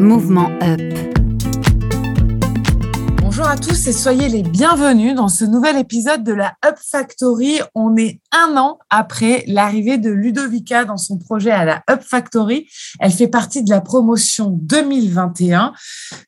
Mouvement Up. Bonjour à tous et soyez les bienvenus dans ce nouvel épisode de la Up Factory. On est un an après l'arrivée de Ludovica dans son projet à la Up Factory. Elle fait partie de la promotion 2021.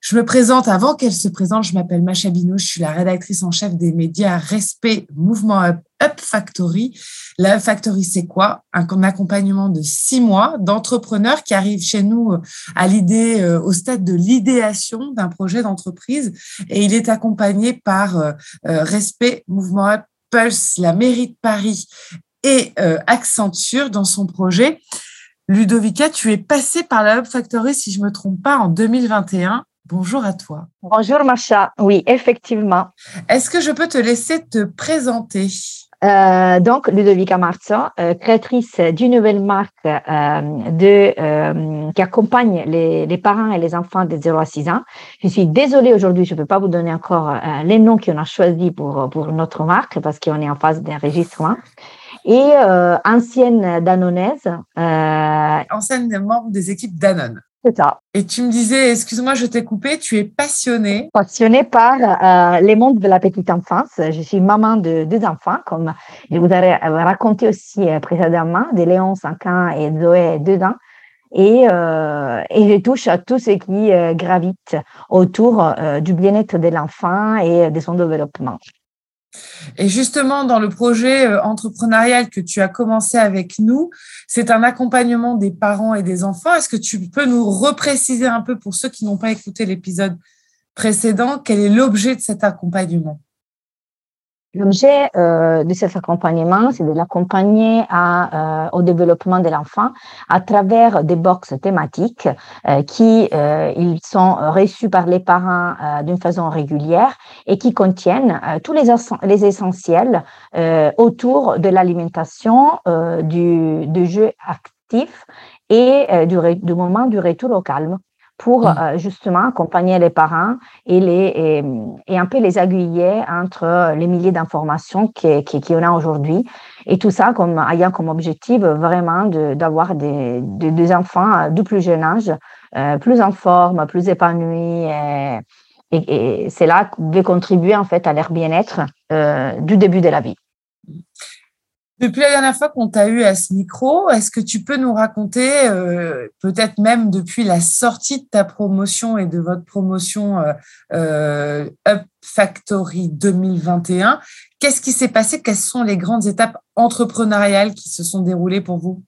Je me présente avant qu'elle se présente. Je m'appelle Macha Bino. Je suis la rédactrice en chef des médias Respect Mouvement Up Up Factory. La Up Factory, c'est quoi? Un accompagnement de six mois d'entrepreneurs qui arrivent chez nous euh, à l'idée, euh, au stade de l'idéation d'un projet d'entreprise. Et il est accompagné par euh, Respect Mouvement Up Pulse, la mairie de Paris et Accenture dans son projet. Ludovica, tu es passée par la Up Factory, si je ne me trompe pas, en 2021. Bonjour à toi. Bonjour Macha. Oui, effectivement. Est-ce que je peux te laisser te présenter? Euh, donc, Ludovica Marzo, euh, créatrice d'une nouvelle marque euh, de, euh, qui accompagne les, les, parents et les enfants de 0 à 6 ans. Je suis désolée aujourd'hui, je ne peux pas vous donner encore euh, les noms qu'on a choisis pour, pour notre marque parce qu'on est en phase d'enregistrement. Et ancienne danonaise. ancienne membre des équipes Danone. C'est ça. Et tu me disais, excuse-moi, je t'ai coupé, tu es passionnée. Passionnée par euh, les mondes de la petite enfance. Je suis maman de deux enfants, comme je vous ai raconté aussi euh, précédemment, de Léon, 5 ans, et Zoé, 2 ans. Et, euh, et je touche à tout ce qui euh, gravite autour euh, du bien-être de l'enfant et de son développement. Et justement, dans le projet euh, entrepreneurial que tu as commencé avec nous, c'est un accompagnement des parents et des enfants. Est-ce que tu peux nous repréciser un peu pour ceux qui n'ont pas écouté l'épisode précédent, quel est l'objet de cet accompagnement? L'objet euh, de cet accompagnement, c'est de l'accompagner euh, au développement de l'enfant à travers des boxes thématiques euh, qui sont reçus par les parents d'une façon régulière et qui contiennent tous les, essentiels autour de l'alimentation, du, du jeu actif et du, du moment du retour au calme pour mmh. euh, justement accompagner les parents et, les, et, et, un peu les aiguiller entre les milliers d'informations qu'on qui, qui a aujourd'hui. Et tout ça comme, ayant comme objectif vraiment d'avoir des, des, des, enfants de plus jeune âge, euh, plus en forme, plus épanouis. Et, et, et c'est là de contribuer en fait à leur bien-être euh, du début de la vie. Depuis la dernière fois qu'on t'a eu à ce micro, est-ce que tu peux nous raconter, euh, peut-être même depuis la sortie de ta promotion et de votre promotion euh, euh, Up Factory 2021, qu'est-ce qui s'est passé? Quelles sont les grandes étapes entrepreneuriales qui se sont déroulées pour vous?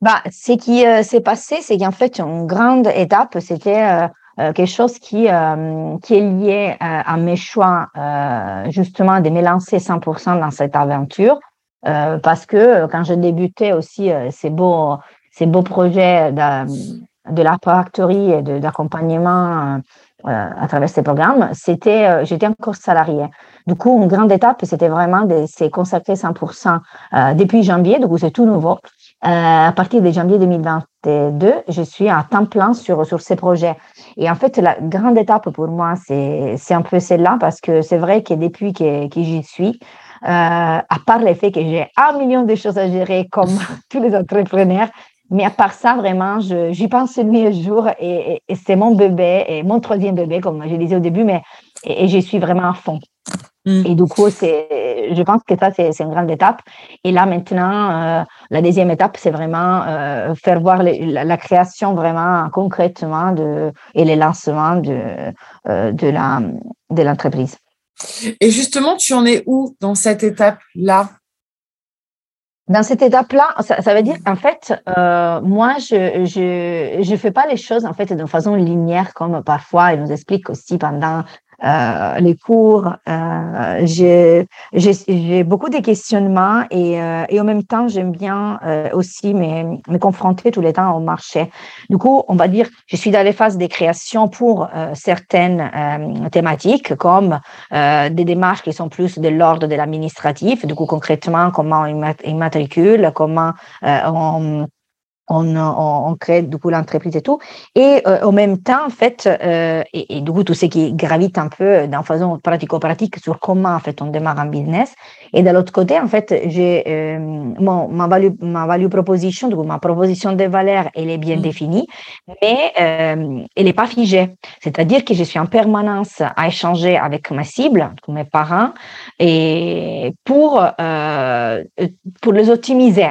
Bah, Ce qui s'est passé, c'est qu'en fait, une grande étape, c'était euh, euh, quelque chose qui, euh, qui est lié à, à mes choix, euh, justement, de me lancer 100% dans cette aventure. parce que quand je débutais aussi ces beaux, ces beaux projets de, de la factory et d'accompagnement à travers ces programmes, c'était, j'étais encore salarié. Du coup, une grande étape, c'était vraiment de se consacrer 100% depuis janvier, coup, c'est tout nouveau. Euh, à partir de janvier 2022, je suis à temps plein sur, sur ces projets. Et en fait, la grande étape pour moi, c'est, c'est un peu celle-là parce que c'est vrai que depuis que, que j'y suis, euh, à part le fait que j'ai un million de choses à gérer comme tous les entrepreneurs, mais à part ça, vraiment, je, j'y pense nuit et jour et, et, et, c'est mon bébé et mon troisième bébé, comme je disais au début, mais et, et j'y suis vraiment à fond. Mm. Et du coup, c'est, je pense que ça, c'est, une grande étape. Et là, maintenant, euh, la deuxième étape, c'est vraiment euh, faire voir les, la, la, création vraiment concrètement de, et les lancements de, euh, de, la, de l'entreprise. Et justement, tu en es où dans cette étape-là? Dans cette étape-là, ça, ça, veut dire en fait, euh, moi, je je je fais pas les choses en fait de façon linéaire comme parfois il nous explique aussi pendant euh, les cours. Euh, j'ai beaucoup de questionnements et, euh, et en même temps, j'aime bien euh, aussi me, me, confronter tous les temps au marché. Du coup, on va dire, je suis dans les phases de création pour euh, certaines euh, thématiques comme des démarches qui sont plus de l'ordre de l'administratif. Du coup, concrètement, comment on immatricule, comment on on, crée du coup l'entreprise et tout. Et euh, en même temps, en fait, euh, et, du coup, tout ce qui gravite un peu dans façon pratico-pratique sur comment en fait on démarre un business. Et de l'autre côté, en fait, j'ai euh, ma value, ma value proposition, du coup, ma proposition de valeur, elle est bien mmh. définie, mais elle n'est pas figée. C'est-à-dire que je suis en permanence à échanger avec ma cible, mes parents, et pour, pour les optimiser.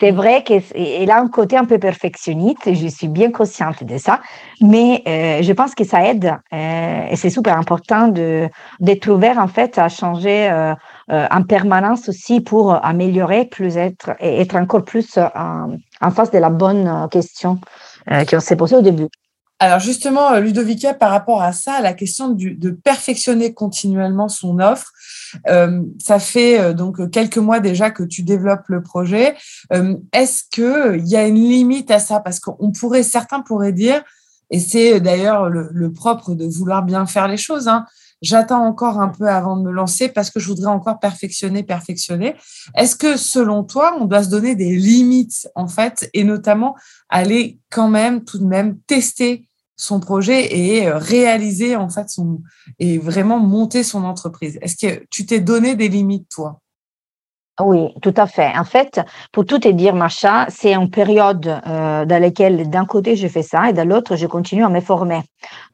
C'est vrai qu'elle a un côté un peu perfectionniste, je suis bien consciente de ça, mais euh, je pense que ça aide euh, et c'est super important d'être ouvert en fait à changer euh, en permanence aussi pour améliorer, plus être et être encore plus en, en face de la bonne question qu'on s'est posée au début. Alors justement, euh, Ludovica, par rapport à ça, la question de perfectionner continuellement son offre, euh, ça fait euh, donc quelques mois déjà que tu développes le projet. Est-ce qu'il y a une limite à ça? Parce qu'on pourrait, certains pourraient dire, et c'est d'ailleurs le, propre de vouloir bien faire les choses, hein, j'attends encore un peu avant de me lancer parce que je voudrais encore perfectionner, perfectionner. Est-ce que selon toi, on doit se donner des limites en fait et notamment aller quand même tout de même tester son projet et euh, réaliser en fait son et vraiment monter son entreprise. Est-ce que tu t'es donné des limites toi? Oui, tout à fait. En fait, pour tout te dire, Macha, c'est une période euh, dans laquelle d'un côté je fais ça et de l'autre je continue à me former.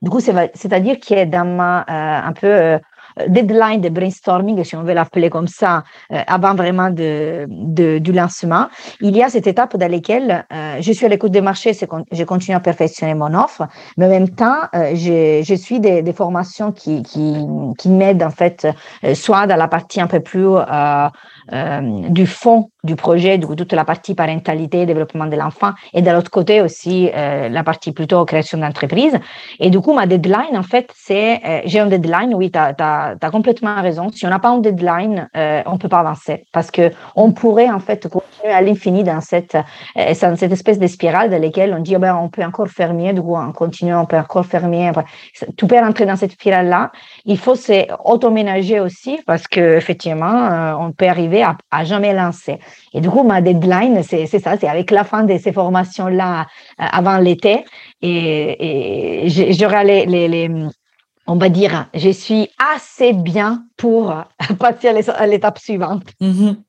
Du coup, c'est-à-dire qu'il est dans ma euh, un peu deadline de brainstorming, si on veut l'appeler comme ça, euh, avant vraiment de, du lancement, il y a cette étape dans laquelle euh, je suis à l'écoute des marchés, je continue à perfectionner mon offre, mais en même temps, euh, je, suis des, formations qui, qui, m'aident en fait, soit dans la partie un peu plus du fond du projet, coup, toute la partie parentalité, développement de l'enfant, et de l'autre côté aussi la partie plutôt création d'entreprise. Et du coup, ma deadline, en fait, c'est, j'ai un deadline, oui, tu as tu as, complètement raison. Si on n'a pas un deadline, euh, on ne peut pas avancer parce que on pourrait en fait continuer à l'infini dans cette, euh, cette espèce de spirale dans laquelle on dit oh ben, on peut encore faire mieux, du coup on continue, on peut encore faire mieux. Tout peut rentrer dans cette spirale-là. Il faut s'automénager aussi parce que effectivement, euh, on peut arriver à, à, jamais lancer. Et du coup, ma deadline, c'est ça, c'est avec la fin de ces formations-là avant l'été. Et, et j'aurai les, les, les on va dire, je suis assez bien pour passer à l'étape suivante. Mhm.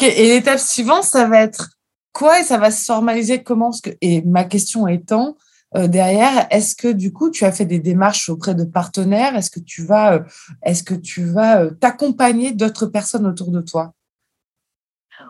Et l'étape suivante, ça va être quoi et ça va se formaliser comment? Et ma question étant, euh, derrière, est-ce que du coup, tu as fait des démarches auprès de partenaires? Est-ce que tu vas, euh, est-ce que tu vas euh, t'accompagner d'autres personnes autour de toi?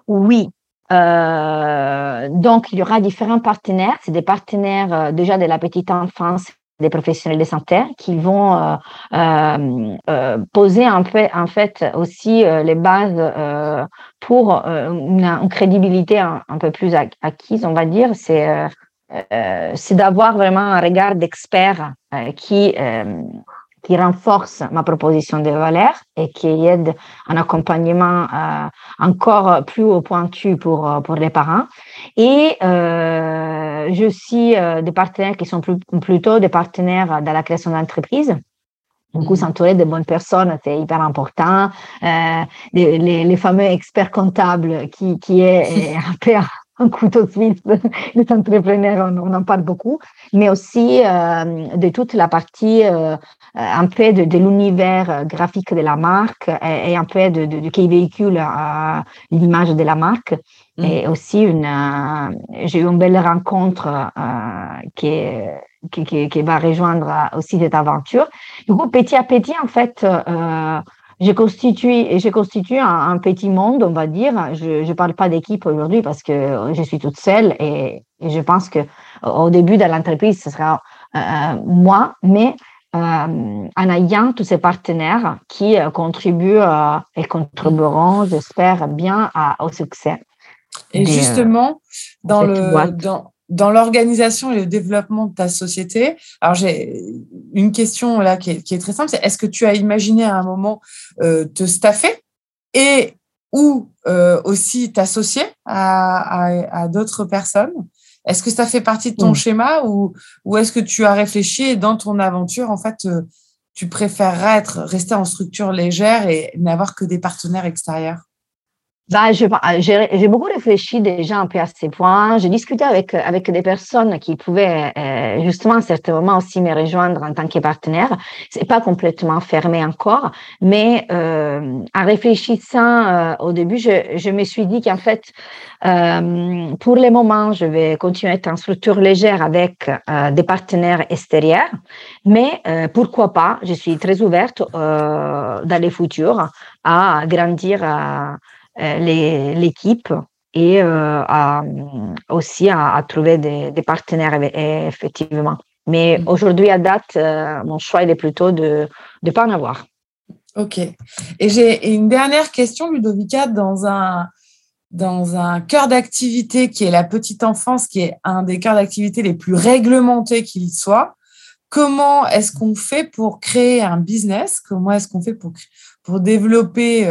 Oui. donc, il y aura différents partenaires. C'est des partenaires déjà de la petite enfance des professionnels de santé qui vont euh, euh, euh, poser un peu, en fait aussi les bases pour une, crédibilité un, peu plus acquise, on va dire. C'est c'est d'avoir vraiment un regard d'expert qui qui renforce ma proposition de valeur et qui aide un accompagnement euh, encore plus au pointu pour, pour les parents. Et euh, je suis euh, des partenaires qui sont plus, plutôt des partenaires dans la création d'entreprise. Du coup, mhm. s'entourer de bonnes personnes, c'est hyper important. Euh, les, les, fameux experts comptables qui, qui est un peu couteau suisse des entrepreneurs, on, en parle beaucoup, mais aussi euh, de toute la partie euh, un peu de, de l'univers graphique de la marque et, un peu de, de, qui véhicule euh, l'image de la marque. Mm. Et aussi, une, j'ai eu une belle rencontre qui, qui, qui, va rejoindre aussi cette aventure. Du coup, petit à petit, en fait, j'ai constitué, j'ai constitué un, petit monde, on va dire. Je ne parle pas d'équipe aujourd'hui parce que je suis toute seule et, je pense que au début de l'entreprise, ce sera euh, euh, moi, mais euh, en ayant tous ces partenaires qui contribuent et contribueront, j'espère bien, au succès. Et justement, dans le, dans, dans l'organisation et le développement de ta société, alors j'ai une question là qui est, très simple, c'est est-ce que tu as imaginé à un moment euh, te staffer et ou euh, aussi t'associer à, d'autres personnes? Est-ce que ça fait partie de ton schéma ou, ou est-ce que tu as réfléchi et dans ton aventure, en fait, euh, tu préférerais être, rester en structure légère et n'avoir que des partenaires extérieurs? Bah, j'ai beaucoup réfléchi déjà un peu à ces points. J'ai discuté avec, avec des personnes qui pouvaient euh, justement à certains moments aussi me rejoindre en tant que partenaire. C'est pas complètement fermé encore, mais euh, en réfléchissant euh, au début, je, je me suis dit qu'en fait, euh, pour le moment, je vais continuer à être en structure légère avec euh, des partenaires extérieurs, mais euh, pourquoi pas, je suis très ouverte dans les futurs à grandir à euh, l'équipe et euh, à, aussi à, trouver des, partenaires effectivement. Mais mm. aujourd'hui, à date, euh, mon choix il est plutôt de ne pas en avoir. Ok. Et j'ai une dernière question, Ludovica, dans un, dans un cœur d'activité qui est la petite enfance, qui est un des cœurs d'activité les plus réglementés qu'il soit. Comment est-ce qu'on fait pour créer un business? Comment est-ce qu'on fait pour, pour développer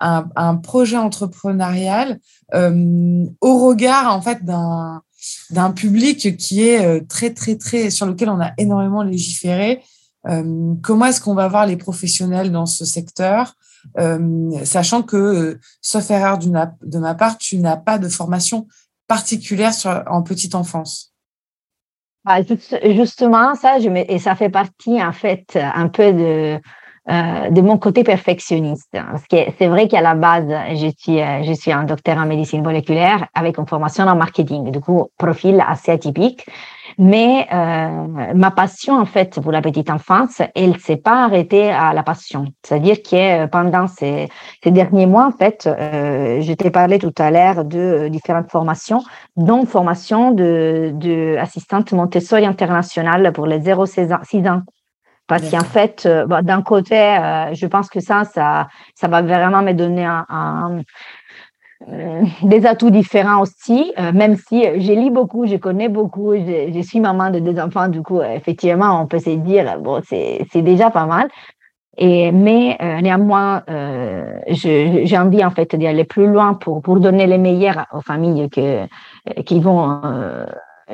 un, projet entrepreneurial euh, au regard en fait d'un d'un public qui est euh, très très très sur lequel on a énormément légiféré. Euh, comment est-ce qu'on va voir les professionnels dans ce secteur, sachant que, sauf erreur de ma part, tu n'as pas de formation particulière en petite enfance. Bah, justement, ça, je et ça fait partie en fait un peu de, euh, de mon côté perfectionniste. Parce que c'est vrai qu'à la base, je suis, euh, je suis un docteur en médecine moléculaire avec une formation en marketing, du coup, profil assez atypique. Mais euh, ma passion, en fait, pour la petite enfance, elle s'est pas arrêtée à la passion. C'est-à-dire que pendant ces, ces, derniers mois, en fait, euh, je t'ai parlé tout à l'heure de différentes formations, dont formation de, de assistante Montessori internationale pour les 0-6 ans parce qu'en fait, euh, d'un côté, euh, je pense que ça, ça, ça va vraiment me donner un, euh, des atouts différents aussi, même si je lis beaucoup, je connais beaucoup, je, suis maman de deux enfants, du coup, effectivement, on peut se dire, bon, c'est déjà pas mal. Et, mais néanmoins, j'ai envie en fait d'aller plus loin pour, pour donner les meilleurs aux familles que, qui vont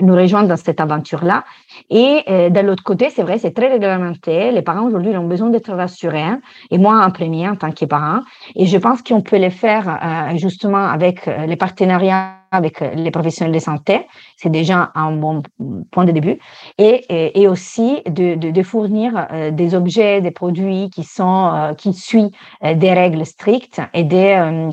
nous rejoindre dans cette aventure-là. Et euh, de l'autre côté, c'est vrai, c'est très réglementé. Les parents aujourd'hui ont besoin d'être rassurés, hein. et moi en premier en tant que parent. Et je pense qu'on peut les faire euh, justement avec euh, les partenariats avec les professionnels de santé, c'est déjà un bon point de début, et, et, aussi de, de, de fournir des objets, des produits qui sont qui suivent des règles strictes et des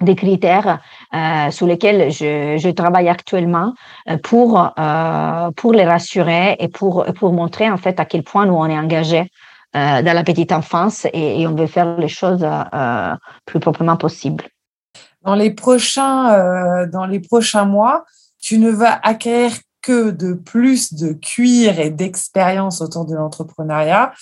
des critères euh, sur lesquels je, je, travaille actuellement euh, pour euh, pour les rassurer et pour pour montrer en fait à quel point nous on est engagé euh, dans la petite enfance et, et, on veut faire les choses euh, plus proprement possible. Dans les prochains euh, dans les prochains mois, tu ne vas acquérir que de plus de cuir et d'expérience autour de l'entrepreneuriat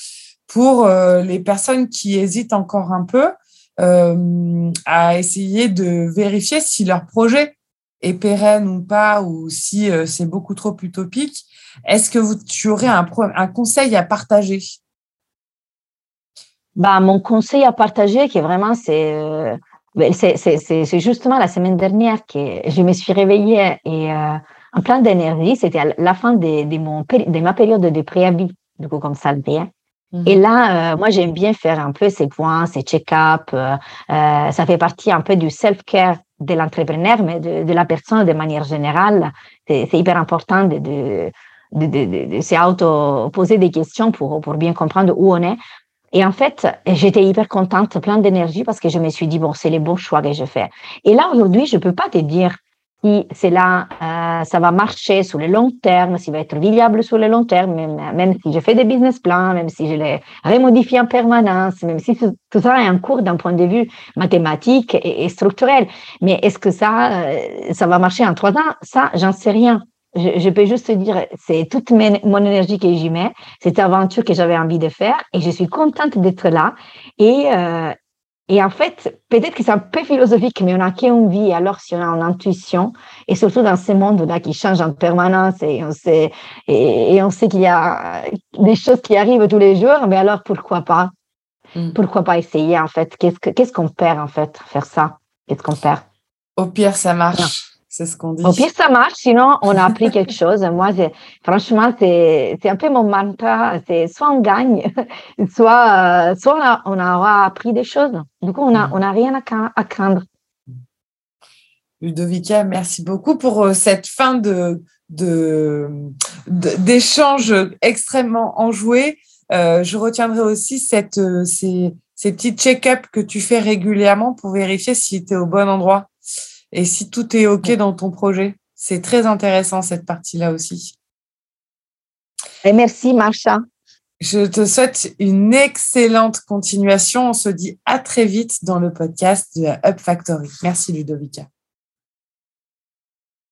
pour les personnes qui hésitent encore un peu à essayer de vérifier si leur projet est pérenne ou pas, ou si euh, c'est beaucoup trop utopique. Est-ce que vous, tu aurais un, un conseil à partager? Bah, Mon conseil à partager, qui est vraiment, c'est euh, ben, c'est justement la semaine dernière que je me suis réveillée et euh, en plein d'énergie. C'était la fin de, de, mon, de ma période de préavis, du coup, comme ça le bien. Et mhm. là, euh, moi, j'aime bien faire un peu ces points, ces check-up. Euh, euh, ça fait partie un peu du self-care de l'entrepreneur, mais de, de, la personne de manière générale. C'est hyper important de, de, de, de, de s'auto-poser des questions pour, pour bien comprendre où on est. Et en fait, j'étais hyper contente, plein d'énergie parce que je me suis dit, bon, c'est les bons choix que je fais. Et là, aujourd'hui, je peux pas te dire si c'est là, euh, ça va marcher sur le long terme, s'il va être viable sur le long terme, même, même si je fais des business plans, même si je les remodifie en permanence, même si tout ça est en cours d'un point de vue mathématique et, structurel. Mais est-ce que ça, euh, ça va marcher en trois ans? Ça, j'en sais rien. Je, je, peux juste dire, c'est toute mon énergie que j'y mets, cette aventure que j'avais envie de faire, et je suis contente d'être là. Et, euh, et en fait, peut-être que c'est un peu philosophique, mais on n'a qu'une vie, alors si on a une intuition, et surtout dans ce monde-là qui change en permanence, et on sait, et, on sait qu'il y a des choses qui arrivent tous les jours, mais alors pourquoi pas? Mm. Pourquoi pas essayer, en fait? Qu'est-ce qu'on perd, en fait, faire ça? Qu'est-ce qu'on perd? Au pire, ça marche. C'est ce qu'on dit. Au pire, ça marche, sinon on a appris quelque chose. Moi, franchement, c'est un peu mon mantra. C'est soit on gagne, soit, euh, soit on, a, on, aura appris des choses. Du coup, on n'a on a rien à, à craindre. Ludovica, merci beaucoup pour cette fin de, d'échange extrêmement enjoué. je retiendrai aussi cette, ces, ces petits check-up que tu fais régulièrement pour vérifier si tu es au bon endroit et si tout est OK dans ton projet. C'est très intéressant cette partie-là aussi. Et merci, Marcha. Je te souhaite une excellente continuation. On se dit à très vite dans le podcast de la Up Factory. Merci, Ludovica.